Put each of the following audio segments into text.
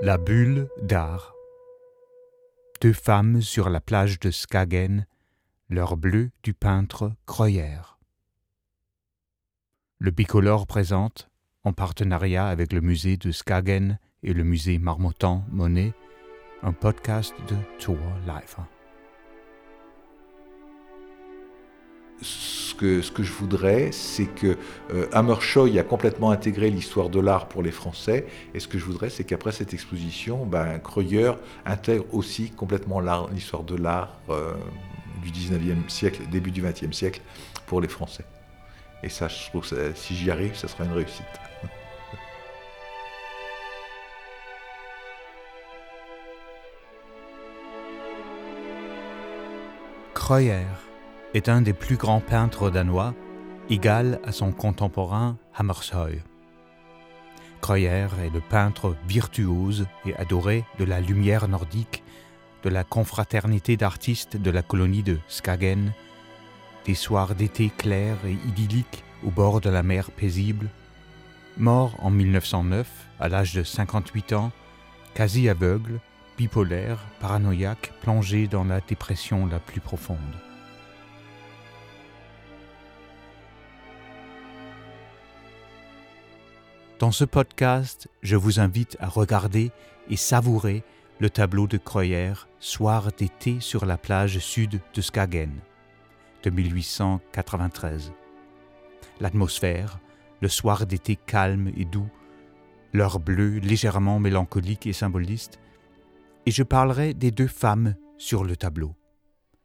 La bulle d'art. Deux femmes sur la plage de Skagen, leur bleu du peintre Croyer. Le Bicolore présente, en partenariat avec le musée de Skagen et le musée Marmottan Monet, un podcast de Tour Life. Ce que, je voudrais, c'est que euh, Hammershoy a complètement intégré l'histoire de l'art pour les Français. Et ce que je voudrais, c'est qu'après cette exposition, ben, intègre aussi complètement l'histoire de l'art euh, du 19e siècle, début du 20e siècle pour les Français. Et ça, je trouve, que si j'y arrive, ça sera une réussite. Kreuer est un des plus grands peintres danois, égal à son contemporain Hammershøi. Kreuer est le peintre virtuose et adoré de la lumière nordique, de la confraternité d'artistes de la colonie de Skagen, des soirs d'été clairs et idylliques au bord de la mer paisible. Mort en 1909, à l'âge de 58 ans, quasi aveugle, bipolaire, paranoïaque, plongé dans la dépression la plus profonde. Dans ce podcast, je vous invite à regarder et savourer le tableau de Kreuer Soir d'été sur la plage sud de Skagen de 1893. L'atmosphère, le soir d'été calme et doux, l'heure bleue légèrement mélancolique et symboliste, et je parlerai des deux femmes sur le tableau.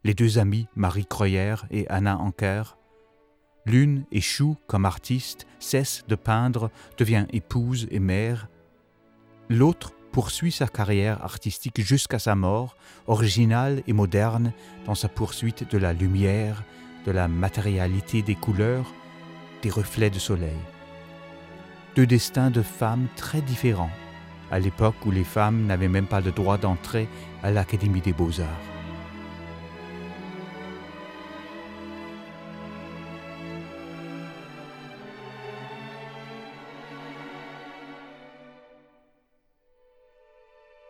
Les deux amies Marie Kreuer et Anna Anker, L'une échoue comme artiste, cesse de peindre, devient épouse et mère. L'autre poursuit sa carrière artistique jusqu'à sa mort, originale et moderne dans sa poursuite de la lumière, de la matérialité des couleurs, des reflets de soleil. Deux destins de femmes très différents, à l'époque où les femmes n'avaient même pas le droit d'entrer à l'Académie des beaux-arts.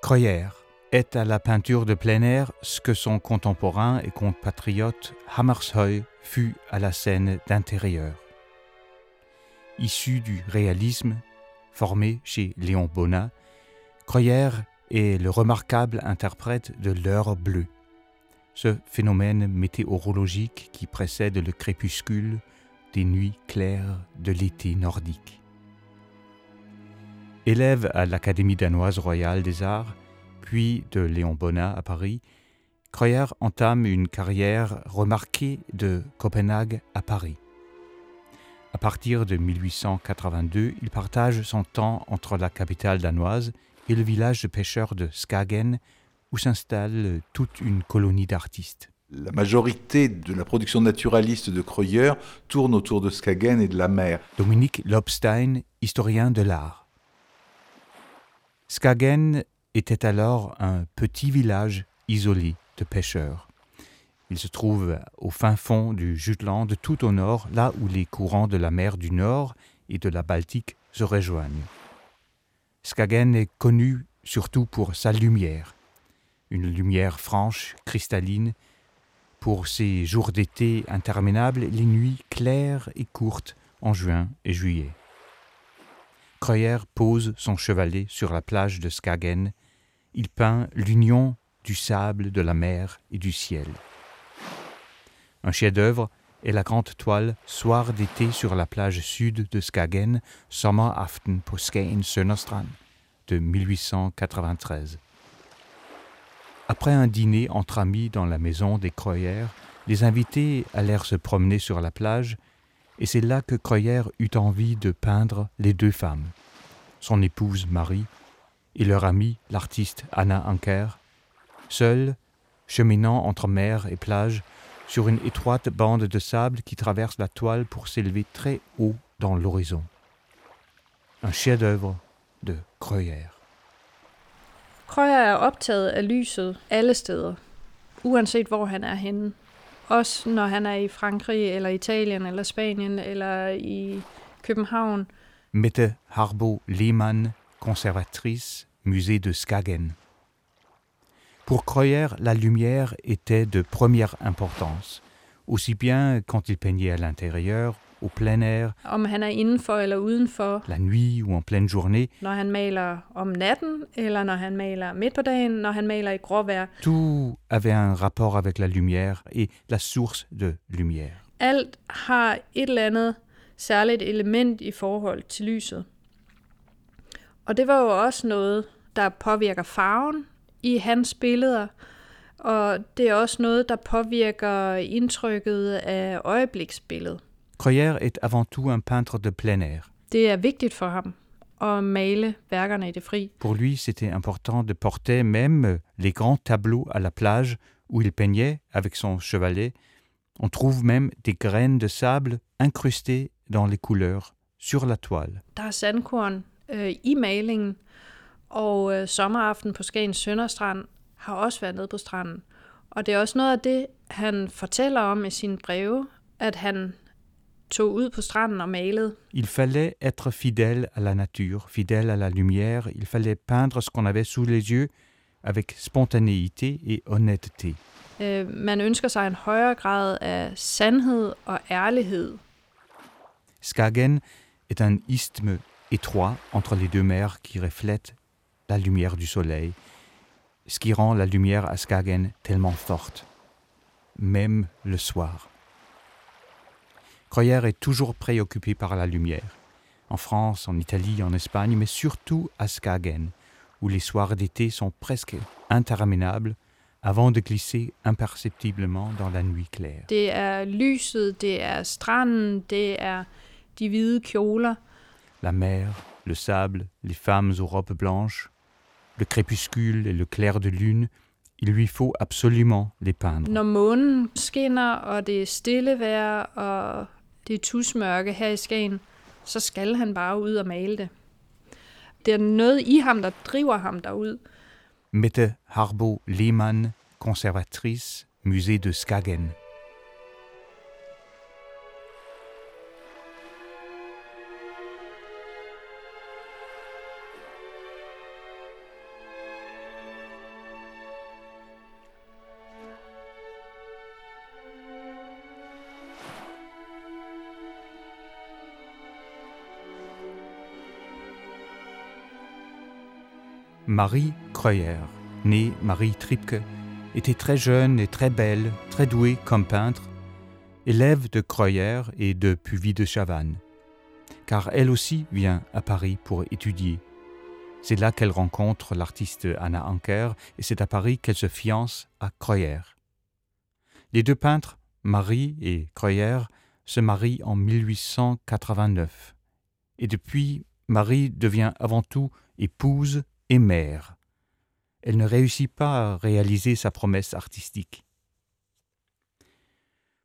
Kreuer est à la peinture de plein air ce que son contemporain et compatriote Hammershøi fut à la scène d'intérieur. Issu du réalisme, formé chez Léon Bonnat, Kreuer est le remarquable interprète de l'heure bleue, ce phénomène météorologique qui précède le crépuscule des nuits claires de l'été nordique. Élève à l'Académie danoise royale des arts, puis de Léon Bonnat à Paris, Kreuer entame une carrière remarquée de Copenhague à Paris. À partir de 1882, il partage son temps entre la capitale danoise et le village de pêcheurs de Skagen, où s'installe toute une colonie d'artistes. La majorité de la production naturaliste de Kreuer tourne autour de Skagen et de la mer. Dominique Lobstein, historien de l'art. Skagen était alors un petit village isolé de pêcheurs. Il se trouve au fin fond du Jutland, tout au nord, là où les courants de la mer du Nord et de la Baltique se rejoignent. Skagen est connu surtout pour sa lumière, une lumière franche, cristalline, pour ses jours d'été interminables, les nuits claires et courtes en juin et juillet. Kreuer pose son chevalet sur la plage de Skagen. Il peint l'union du sable, de la mer et du ciel. Un chef-d'œuvre est la grande toile Soir d'été sur la plage sud de Skagen, Sommeraften på Skagen de 1893. Après un dîner entre amis dans la maison des Kreuer, les invités allèrent se promener sur la plage et c'est là que Kreuer eut envie de peindre les deux femmes, son épouse Marie et leur amie l'artiste Anna Anker, seuls, cheminant entre mer et plage, sur une étroite bande de sable qui traverse la toile pour s'élever très haut dans l'horizon. Un chef-d'œuvre de Kreuer. Kreuer er optaget af lyset alle steder, uanset hvor han er henne. Også. Mette Harbo Lehmann, conservatrice musée de Skagen. Pour Kreuer, la lumière était de première importance, aussi bien quand il peignait à l'intérieur, au plein air, Om han er indenfor eller udenfor, la nuit ou en pleine journée, når han maler om natten, eller når han maler midt på dagen, når han maler i gråvejr. tout avait un rapport avec la lumière et la source de lumière. Alt har et eller andet særligt element i forhold til lyset. Og det var jo også noget, der påvirker farven i hans billeder, og det er også noget, der påvirker indtrykket af øjebliksbilledet. Kreuer est avant tout un peintre de plein air. Det er vigtigt for ham at male værkerne i det fri. Pour lui, c'était important de porter même les grands tableaux à la plage où il peignait avec son chevalet. On trouve même des graines de sable incrustées dans les couleurs sur la toile. Der er sandkorn øh, i malingen, og øh, sommeraften på Skagens Sønderstrand har også været nede på stranden. Og det er også noget af det, han fortæller om i sine breve, at han tog ud på stranden og malede. Il fallait être fidèle à la nature, fidèle à la lumière. Il fallait peindre ce qu'on avait sous les yeux avec spontanéité et honnêteté. Øh, man ønsker sig en højere grad af sandhed og ærlighed. Skagen est un isthme étroit entre les deux mers qui reflète la lumière du soleil, ce qui rend la lumière à Skagen tellement forte, même le soir. Kreuer est toujours préoccupé par la lumière, en France, en Italie, en Espagne, mais surtout à Skagen, où les soirs d'été sont presque interminables avant de glisser imperceptiblement dans la nuit claire. Det er lyset, det er stranden, det er de hvide kjoler. La mer, le sable, les femmes aux robes blanches, le crépuscule et le clair de lune, il lui faut absolument les peindre. Når månen skinner, og det er stille vejr, og det er tusmørke her i Skagen, så skal han bare ud og male det. Det er noget i ham, der driver ham derud. Mette Harbo Lehmann, konservatrice, musée de Skagen. Marie Kreuer, née Marie Tripke, était très jeune et très belle, très douée comme peintre, élève de Kreuer et de Puvis de Chavannes, car elle aussi vient à Paris pour étudier. C'est là qu'elle rencontre l'artiste Anna Anker et c'est à Paris qu'elle se fiance à Kreuer. Les deux peintres, Marie et Kreuer, se marient en 1889 et depuis, Marie devient avant tout épouse mère. Elle ne réussit pas à réaliser sa promesse artistique.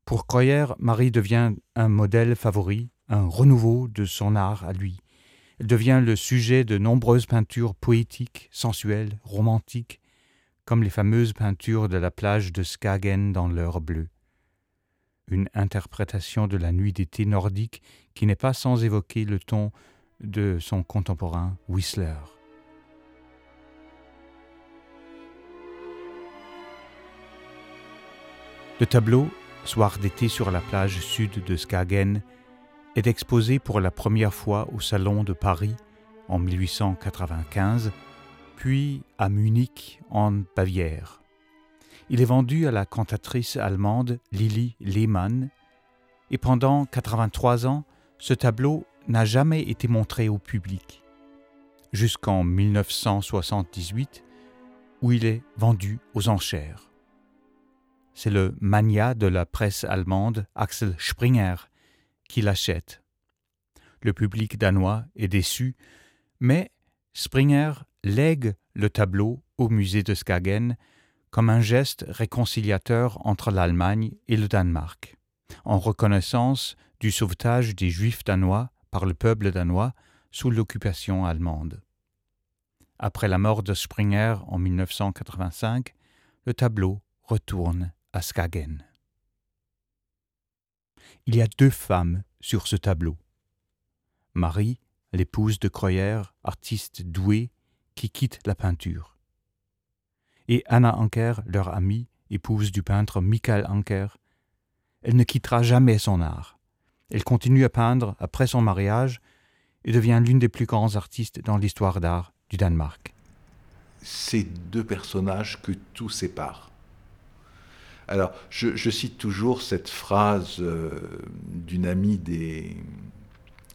Pour Kreuer, Marie devient un modèle favori, un renouveau de son art à lui. Elle devient le sujet de nombreuses peintures poétiques, sensuelles, romantiques, comme les fameuses peintures de la plage de Skagen dans l'heure bleue. Une interprétation de la nuit d'été nordique qui n'est pas sans évoquer le ton de son contemporain Whistler. Le tableau, Soir d'été sur la plage sud de Skagen, est exposé pour la première fois au Salon de Paris en 1895, puis à Munich en Bavière. Il est vendu à la cantatrice allemande Lili Lehmann et pendant 83 ans, ce tableau n'a jamais été montré au public, jusqu'en 1978 où il est vendu aux enchères c'est le mania de la presse allemande Axel Springer qui l'achète. Le public danois est déçu, mais Springer lègue le tableau au musée de Skagen comme un geste réconciliateur entre l'Allemagne et le Danemark, en reconnaissance du sauvetage des Juifs danois par le peuple danois sous l'occupation allemande. Après la mort de Springer en 1985, le tableau retourne à Skagen. Il y a deux femmes sur ce tableau. Marie, l'épouse de Kreuer, artiste douée, qui quittent la peinture. Et Anna Anker, leur amie, épouse du peintre Michael Anker, elle ne quittera jamais son art. Elle continue à peindre après son mariage et devient l'une des plus grands artistes dans l'histoire d'art du Danemark. Ces deux personnages que tout sépare. Alors, je, cite toujours cette phrase euh, d'une amie des,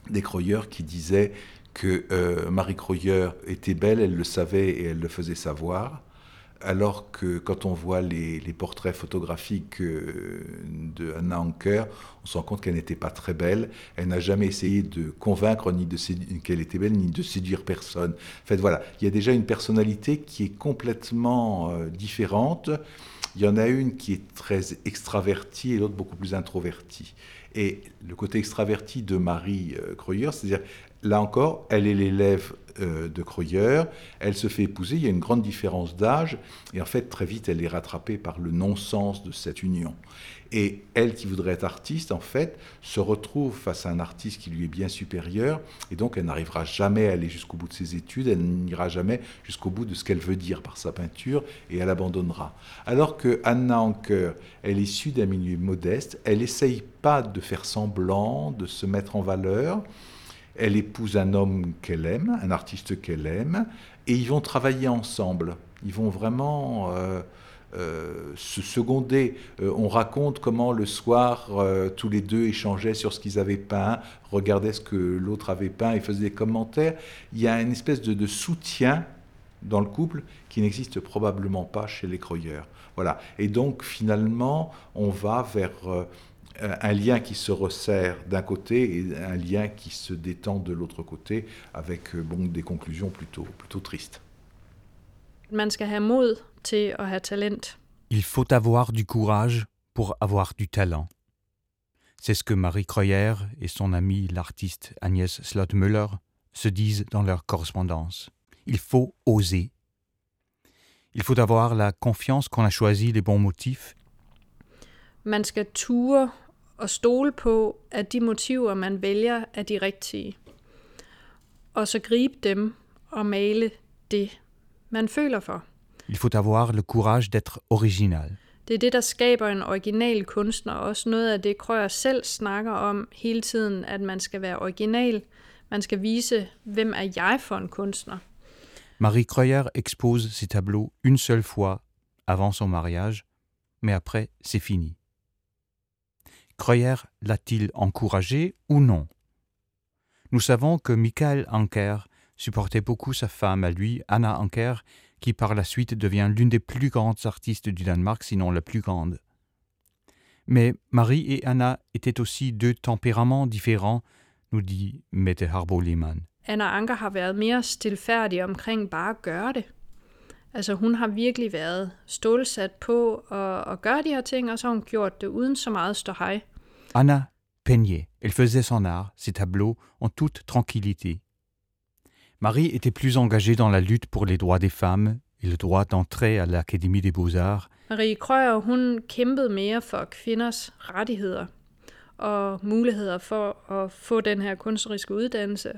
des Croyeurs qui disait que euh, Marie Croyer était belle, elle le savait et elle le faisait savoir alors que quand on voit les, portraits photographiques euh, de Anker, on se rend compte qu'elle n'était pas très belle. Elle n'a jamais essayé de convaincre ni de qu'elle était belle, ni de séduire personne. En fait, voilà, il y a déjà une personnalité qui est complètement euh, différente. Il y en a une qui est très extravertie et l'autre beaucoup plus introvertie. Et le côté extraverti de Marie euh, c'est-à-dire, là encore, elle est l'élève euh, de Croyer, elle se fait épouser, il y a une grande différence d'âge, et en fait très vite elle est rattrapée par le non-sens de cette union. Et elle qui voudrait être artiste, en fait, se retrouve face à un artiste qui lui est bien supérieur, et donc elle n'arrivera jamais à aller jusqu'au bout de ses études, elle n'ira jamais jusqu'au bout de ce qu'elle veut dire par sa peinture, et elle abandonnera. Alors que Anna Anker, elle est issue d'un milieu modeste, elle essaye pas de faire semblant, de se mettre en valeur, elle épouse un homme qu'elle aime, un artiste qu'elle aime, et ils vont travailler ensemble. Ils vont vraiment euh, euh, se seconder. Euh, on raconte comment le soir, tous les deux échangeaient sur ce qu'ils avaient peint, regardaient ce que l'autre avait peint et faisaient des commentaires. Il y a une espèce de, de soutien dans le couple qui n'existe probablement pas chez les croyeurs. Voilà. Et donc finalement, on va vers un lien qui se resserre d'un côté et un lien qui se détend de l'autre côté, avec euh, bon, des conclusions plutôt, plutôt tristes. Man skal have mod til at have talent. Il faut avoir du courage pour avoir du talent. C'est ce que Marie Croyer et son ami l'artiste Agnès Slottmüller se disent dans leur correspondance. Il faut oser. Il faut avoir la confiance qu'on a choisi les bons motifs. Man skal ture og stole på, at de motiver, man vælger, er de rigtige. Og så gribe dem og male det, man føler for. Il faut avoir le courage d'être original. Det er det, der skaber en original kunstner, og også noget af det, Krøyer selv snakker om hele tiden, at man skal være original. Man skal vise, hvem er jeg for en kunstner. Marie Kreuer expose ses tableaux une seule fois avant son mariage, mais après, c'est fini. Kreuer l'a-t-il encouragé ou non? Nous savons que Michael Anker supportait beaucoup sa femme à lui, Anna Anker, qui par la suite devient l'une des plus grandes artistes du Danemark, sinon la plus grande. Mais Marie et Anna étaient aussi deux tempéraments différents, nous dit Mette Harbo Lehmann. Anna Anker. Altså hun har virkelig været stålsat på at, at gøre de her ting, og så har hun gjort det uden så meget ståhej. Anna peignait, elle faisait son art, ses tableaux, en toute tranquillité. Marie était plus engagée dans la lutte pour les droits des femmes et le droit d'entrer à l'Académie des Beaux-Arts. Marie Krøyer, hun kæmpede mere for kvinders rettigheder og muligheder for at få den her kunstneriske uddannelse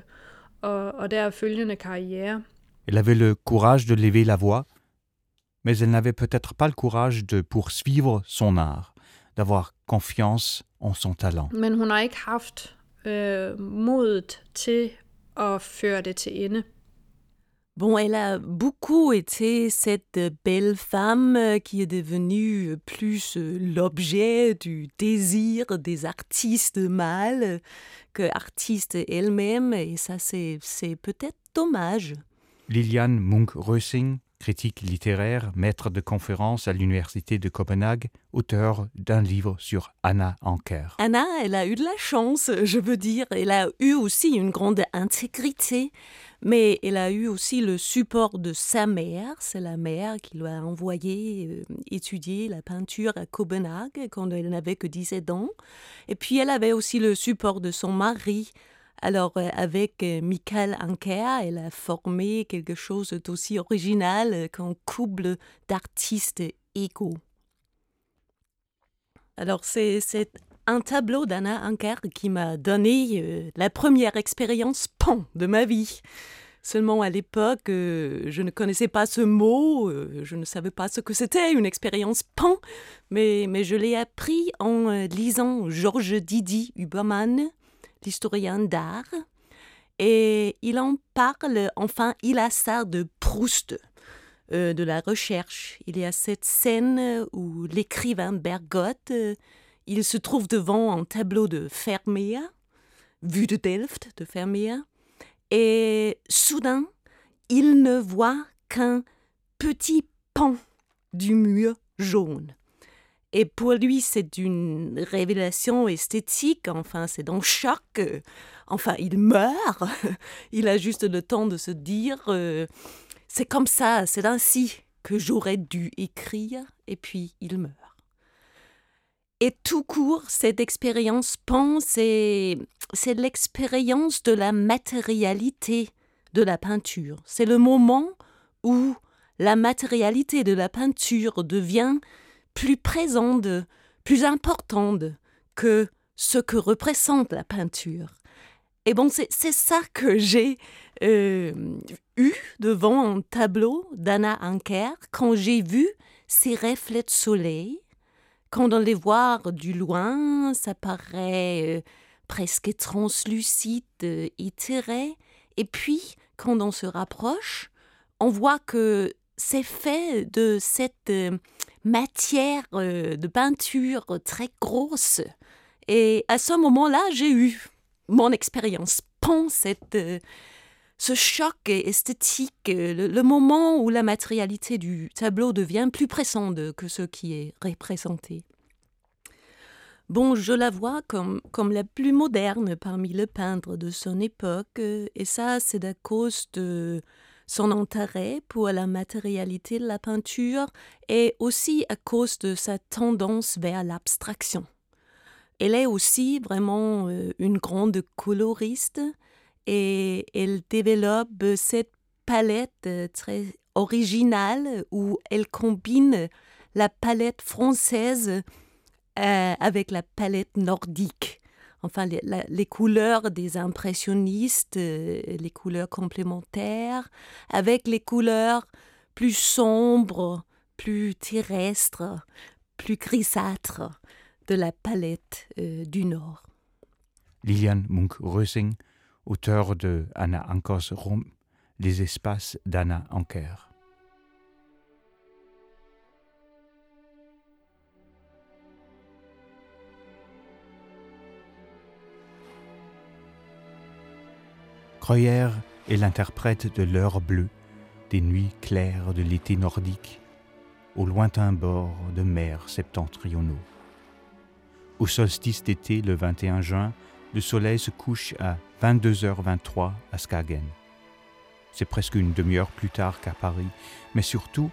og, og der følgende karriere. Elle avait le courage de lever la voix, mais elle n'avait peut-être pas le courage de poursuivre son art, d'avoir confiance en son talent. Men hun har ikke haft modet til at føre det til ende. Bon, elle a beaucoup été cette belle femme qui est devenue plus l'objet du désir des artistes mâles que artiste elle-même, et ça c'est peut-être dommage. Liliane Munk-Rösing, critique littéraire, maître de conférences à l'Université de Copenhague, auteur d'un livre sur Anna Anker. Anna, elle a eu de la chance, je veux dire. Elle a eu aussi une grande intégrité, mais elle a eu aussi le support de sa mère. C'est la mère qui lui a envoyé euh, étudier la peinture à Copenhague quand elle n'avait que 17 ans. Et puis elle avait aussi le support de son mari. Alors, euh, avec euh, Michael Anker, elle a formé quelque chose d'aussi original qu'un couple d'artistes égaux. Alors, c'est un tableau d'Anna Anker qui m'a donné euh, la première expérience pan de ma vie. Seulement à l'époque, euh, je ne connaissais pas ce mot, euh, je ne savais pas ce que c'était, une expérience pan, mais, mais je l'ai appris en euh, lisant Georges Didi Huberman, l'historien d'art, et il en parle, enfin, il a ça de Proust, de la recherche. Il y a cette scène où l'écrivain Bergotte, il se trouve devant un tableau de Vermeer, vue de Delft de Vermeer, et soudain, il ne voit qu'un petit pan du mur jaune. Et pour lui, c'est une révélation esthétique, enfin, c'est dans choc. Enfin, il meurt. Il a juste le temps de se dire euh, c'est comme ça, c'est ainsi que j'aurais dû écrire, et puis il meurt. Et tout court, cette expérience pense, c'est l'expérience de la matérialité de la peinture. C'est le moment où la matérialité de la peinture devient plus présente, plus importante que ce que représente la peinture. Et bon, c'est ça que j'ai euh, eu devant un tableau d'Anna Anker quand j'ai vu ces reflets de soleil quand on les voit du loin, ça paraît euh, presque translucide, euh. Et puis, quand on se rapproche, on voit que c'est fait de cette euh, matière de peinture très grosse. Et à ce moment-là, j'ai eu mon expérience. Pont, cette, ce choc esthétique, le, le, moment où la matérialité du tableau devient plus pressante que ce qui est représenté. Bon, je la vois comme, comme la plus moderne parmi les peintres de son époque, et ça, c'est à cause de son intérêt pour la matérialité de la peinture et aussi à cause de sa tendance vers l'abstraction. Elle est aussi vraiment euh, une grande coloriste et elle développe cette palette euh, très originale où elle combine la palette française euh, avec la palette nordique. Enfin, les, couleurs des impressionnistes, euh, les couleurs complémentaires, avec les couleurs plus sombres, plus terrestres, plus grisâtres de la palette du Nord. Liliane Munk-Rösing auteur de Anna Ankers Rom, Les espaces d'Anna Anker. Croyer est l'interprète de l'heure bleue, des nuits claires de l'été nordique, au lointain bord de mers septentrionaux. Au solstice d'été, le 21 juin, le soleil se couche à 22h23 à Skagen. C'est presque une demi-heure plus tard qu'à Paris, mais surtout,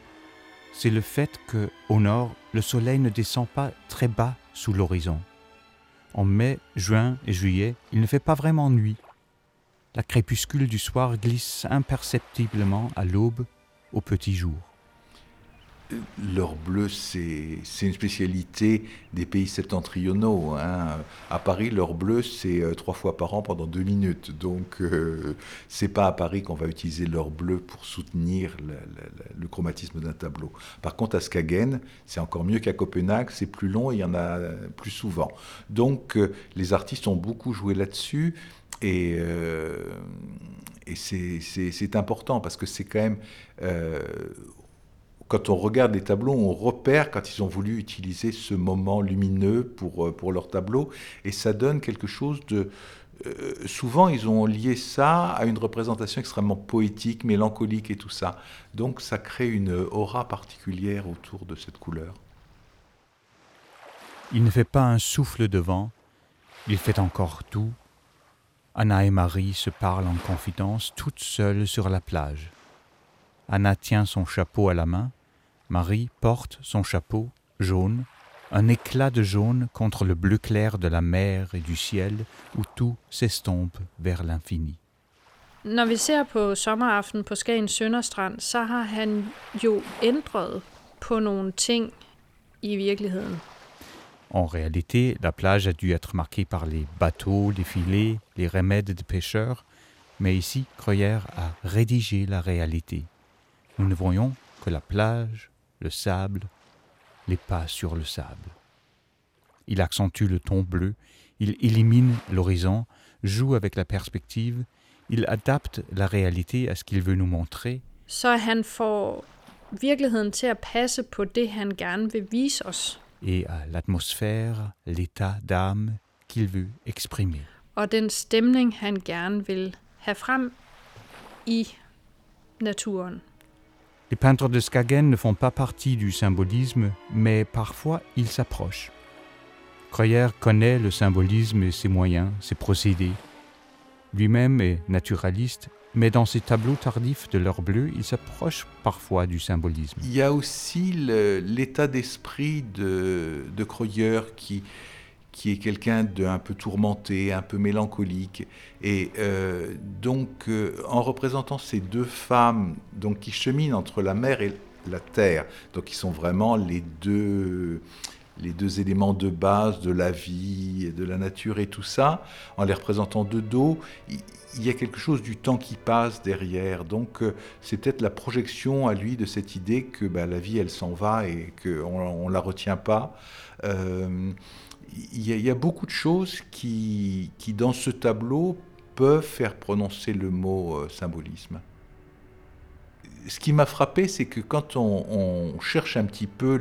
c'est le fait que, au nord, le soleil ne descend pas très bas sous l'horizon. En mai, juin et juillet, il ne fait pas vraiment nuit. La crépuscule du soir glisse imperceptiblement à l'aube au petit jour l'heure bleue, c'est une spécialité des pays septentrionaux. Hein. À Paris, l'heure bleue, c'est euh, trois fois par an pendant deux minutes. Donc, euh, c'est pas à Paris qu'on va utiliser l'heure bleue pour soutenir le, chromatisme d'un tableau. Par contre, à Skagen, c'est encore mieux qu'à Copenhague, c'est plus long et il y en a plus souvent. Donc, euh, les artistes ont beaucoup joué là-dessus. Et, et c'est important parce que c'est quand même quand on regarde les tableaux, on repère quand ils ont voulu utiliser ce moment lumineux pour, euh, pour leur tableau, et ça donne quelque chose de... Euh, souvent, ils ont lié ça à une représentation extrêmement poétique, mélancolique et tout ça. Donc, ça crée une aura particulière autour de cette couleur. Il ne fait pas un souffle de vent, il fait encore tout. Anna et Marie se parlent en confidence, toutes seules sur la plage. Anna tient son chapeau à la main, Marie porte son chapeau jaune, un éclat de jaune contre le bleu clair de la mer et du ciel où tout s'estompe vers l'infini. Når vi ser på sommeraften på Skagen Sønderstrand, så har han jo ændret på nogle ting i virkeligheden. En réalité, la plage a dû être marquée par les bateaux, les filets, les remèdes de pêcheurs, Mais ici, Creuère a rédigé la réalité. Nous ne voyons que la plage, le sable, les pas sur le sable. Il accentue le ton bleu, il élimine l'horizon, joue avec la perspective, il adapte la réalité à ce qu'il veut nous montrer. Så han får virkeligheden til at passe på det, han gerne vil. Et à l'atmosphère, l'état d'âme qu'il veut exprimer. Og den stemning, han gerne vil have frem i naturen. Les peintres de Skagen ne font pas partie du symbolisme, mais parfois ils s'approchent. Kreuer connaît le symbolisme et ses moyens, ses procédés. Lui-même est naturaliste, mais dans ses tableaux tardifs de l'heure bleue, il s'approche parfois du symbolisme. Il y a aussi l'état d'esprit de, de qui est quelqu'un d'un peu tourmenté, un peu mélancolique. Et euh, donc, euh, en représentant ces deux femmes donc, qui cheminent entre la mer et la terre, donc qui sont vraiment les deux, les deux éléments de base de la vie, de la nature et tout ça, en les représentant de dos, il, y a quelque chose du temps qui passe derrière. Donc, euh, c'est peut-être la projection à lui de cette idée que bah, la vie, elle s'en va et qu'on ne la retient pas. Euh, il, y a, beaucoup de choses qui, qui, dans ce tableau, peuvent faire prononcer le mot euh, symbolisme. Ce qui m'a frappé, c'est que quand on, cherche un petit peu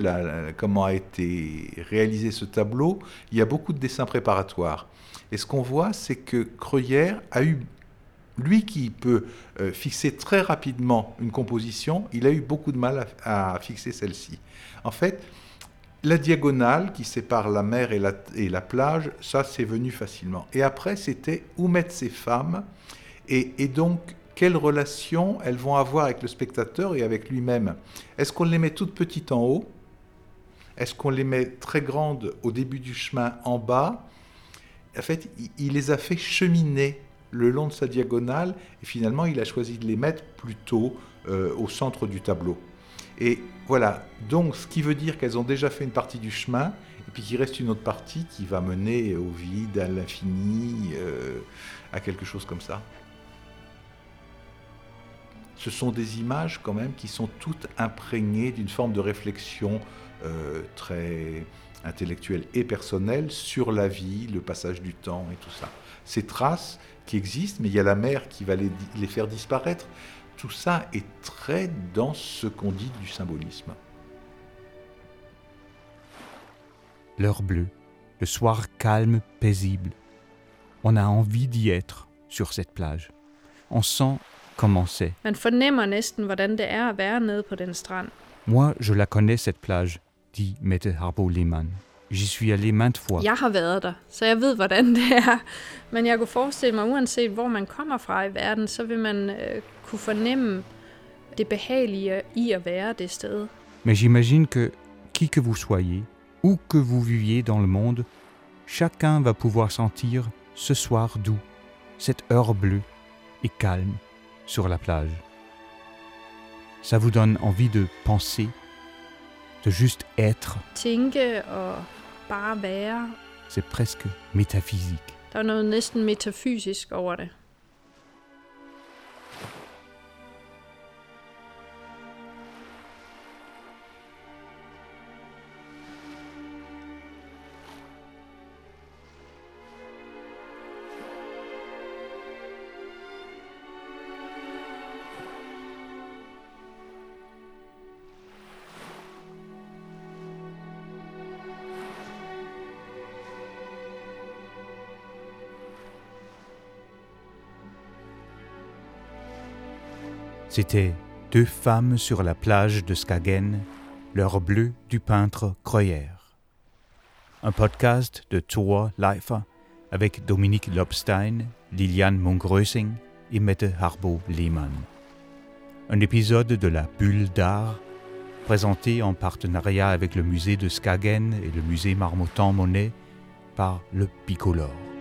comment a été réalisé ce tableau, il y a beaucoup de dessins préparatoires. Et ce qu'on voit, c'est que Creuillère a eu lui qui peut euh, fixer très rapidement une composition, il a eu beaucoup de mal à, fixer celle-ci. En fait, la diagonale qui sépare la mer et la, plage, ça c'est venu facilement. Et après, c'était où mettre ces femmes? Et, donc quelle relation elles vont avoir avec le spectateur et avec lui-même. Est-ce qu'on les met toutes petites en haut? Est-ce qu'on les met très grandes au début du chemin en bas? En fait, il, les a fait cheminer le long de sa diagonale, et finalement il a choisi de les mettre plutôt euh, au centre du tableau. Et voilà, donc ce qui veut dire qu'elles ont déjà fait une partie du chemin, et puis qu'il reste une autre partie qui va mener au vide, à l'infini, euh, à quelque chose comme ça. Ce sont des images quand même qui sont toutes imprégnées d'une forme de réflexion euh, très intellectuelle et personnelle sur la vie, le passage du temps et tout ça. Ces traces, qui existent, mais il y a la mer qui va les, les, faire disparaître. Tout ça est très dans ce qu'on dit du symbolisme. L'heure bleue, le soir calme, paisible. On a envie d'y être sur cette plage. On sent comment c'est. Man fornemmer næsten, hvordan det er at være nede på den strand. Moi, je la connais cette plage, dit Mette Harbo Lehmann. J'y suis allé maintes fois. Jeg har været der, så jeg ved, hvordan det er. Men jeg kunne forestille mig, uanset hvor man kommer fra i verden, så vil man øh, kunne fornemme det behagelige i at være det sted. Mais j'imagine que, qui que vous soyez, où que vous viviez dans le monde, chacun va pouvoir sentir ce soir doux, cette heure bleue et calme sur la plage. Ça vous donne envie de penser, de juste être? Tænke og bare være. C'est presque métaphysique. Der er noget næsten metafysisk over det. C'était deux femmes sur la plage de Skagen, l'heure bleue du peintre Kreuer. Un podcast de Thor Leifer avec Dominique Lobstein, Liliane Mongrösing et Mette Harbo Lehmann. Un épisode de la Bulle d'art présenté en partenariat avec le musée de Skagen et le musée Marmottan Monet par le Picolore.